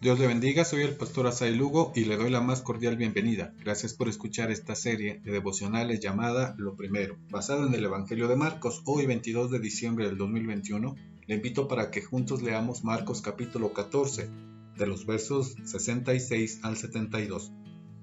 Dios le bendiga, soy el pastor Asai Lugo y le doy la más cordial bienvenida. Gracias por escuchar esta serie de devocionales llamada Lo Primero, basada en el Evangelio de Marcos, hoy 22 de diciembre del 2021. Le invito para que juntos leamos Marcos capítulo 14, de los versos 66 al 72.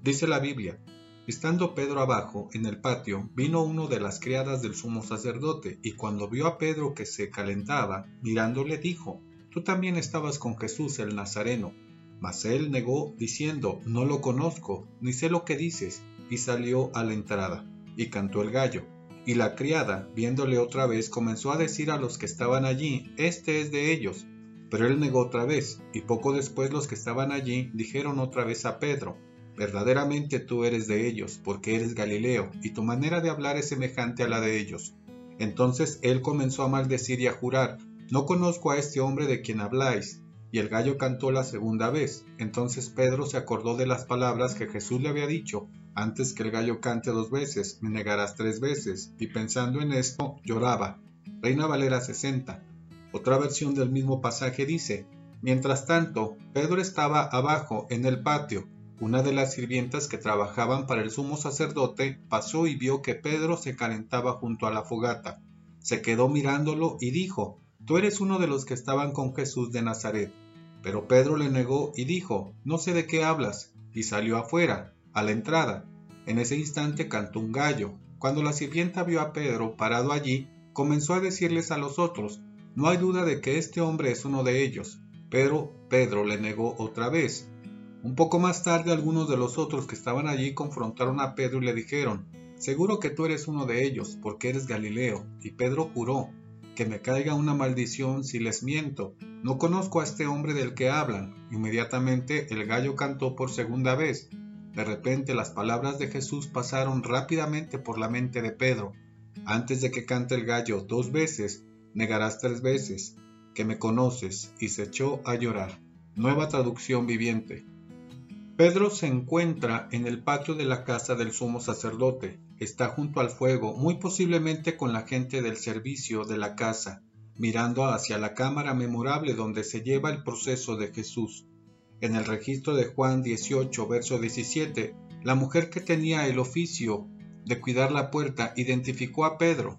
Dice la Biblia, Estando Pedro abajo, en el patio, vino uno de las criadas del sumo sacerdote, y cuando vio a Pedro que se calentaba, mirándole dijo, Tú también estabas con Jesús el Nazareno. Mas él negó, diciendo, No lo conozco, ni sé lo que dices, y salió a la entrada, y cantó el gallo. Y la criada, viéndole otra vez, comenzó a decir a los que estaban allí, Este es de ellos. Pero él negó otra vez, y poco después los que estaban allí dijeron otra vez a Pedro, Verdaderamente tú eres de ellos, porque eres Galileo, y tu manera de hablar es semejante a la de ellos. Entonces él comenzó a maldecir y a jurar, No conozco a este hombre de quien habláis. Y el gallo cantó la segunda vez. Entonces Pedro se acordó de las palabras que Jesús le había dicho, antes que el gallo cante dos veces, me negarás tres veces, y pensando en esto, lloraba. Reina Valera 60. Otra versión del mismo pasaje dice, Mientras tanto, Pedro estaba abajo en el patio, una de las sirvientas que trabajaban para el sumo sacerdote pasó y vio que Pedro se calentaba junto a la fogata. Se quedó mirándolo y dijo, Tú eres uno de los que estaban con Jesús de Nazaret. Pero Pedro le negó y dijo, No sé de qué hablas, y salió afuera, a la entrada. En ese instante cantó un gallo. Cuando la sirvienta vio a Pedro parado allí, comenzó a decirles a los otros, No hay duda de que este hombre es uno de ellos. Pero Pedro le negó otra vez. Un poco más tarde algunos de los otros que estaban allí confrontaron a Pedro y le dijeron, Seguro que tú eres uno de ellos, porque eres Galileo. Y Pedro juró, Que me caiga una maldición si les miento. No conozco a este hombre del que hablan. Inmediatamente el gallo cantó por segunda vez. De repente las palabras de Jesús pasaron rápidamente por la mente de Pedro. Antes de que cante el gallo dos veces, negarás tres veces, que me conoces, y se echó a llorar. Nueva traducción viviente. Pedro se encuentra en el patio de la casa del sumo sacerdote. Está junto al fuego, muy posiblemente con la gente del servicio de la casa, mirando hacia la cámara memorable donde se lleva el proceso de Jesús. En el registro de Juan 18, verso 17, la mujer que tenía el oficio de cuidar la puerta identificó a Pedro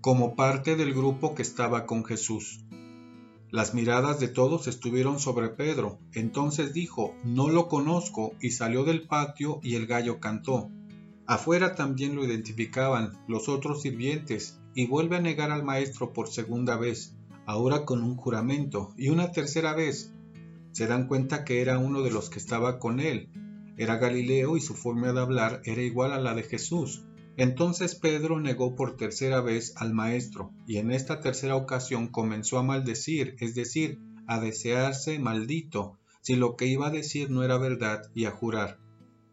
como parte del grupo que estaba con Jesús. Las miradas de todos estuvieron sobre Pedro. Entonces dijo, No lo conozco, y salió del patio y el gallo cantó. Afuera también lo identificaban los otros sirvientes, y vuelve a negar al maestro por segunda vez, ahora con un juramento, y una tercera vez. Se dan cuenta que era uno de los que estaba con él. Era Galileo y su forma de hablar era igual a la de Jesús. Entonces Pedro negó por tercera vez al Maestro, y en esta tercera ocasión comenzó a maldecir, es decir, a desearse maldito, si lo que iba a decir no era verdad, y a jurar.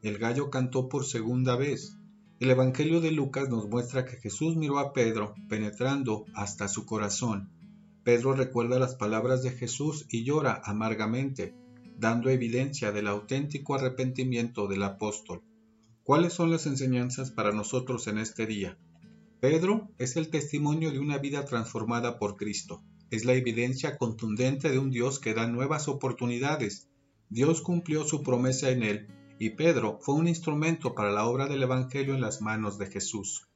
El gallo cantó por segunda vez. El Evangelio de Lucas nos muestra que Jesús miró a Pedro, penetrando hasta su corazón. Pedro recuerda las palabras de Jesús y llora amargamente, dando evidencia del auténtico arrepentimiento del apóstol. ¿Cuáles son las enseñanzas para nosotros en este día? Pedro es el testimonio de una vida transformada por Cristo. Es la evidencia contundente de un Dios que da nuevas oportunidades. Dios cumplió su promesa en él y Pedro fue un instrumento para la obra del Evangelio en las manos de Jesús,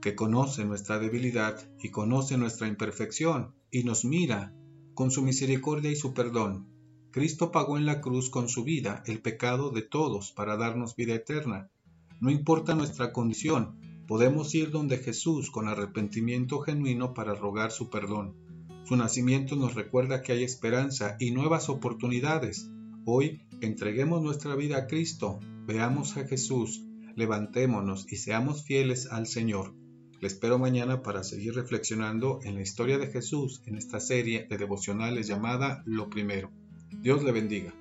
que conoce nuestra debilidad y conoce nuestra imperfección y nos mira con su misericordia y su perdón Cristo pagó en la cruz con su vida el pecado de todos para darnos vida eterna. No importa nuestra condición, podemos ir donde Jesús con arrepentimiento genuino para rogar su perdón. Su nacimiento nos recuerda que hay esperanza y nuevas oportunidades. Hoy entreguemos nuestra vida a Cristo, veamos a Jesús, levantémonos y seamos fieles al Señor. Le espero mañana para seguir reflexionando en la historia de Jesús en esta serie de devocionales llamada Lo Primero. Dios le bendiga.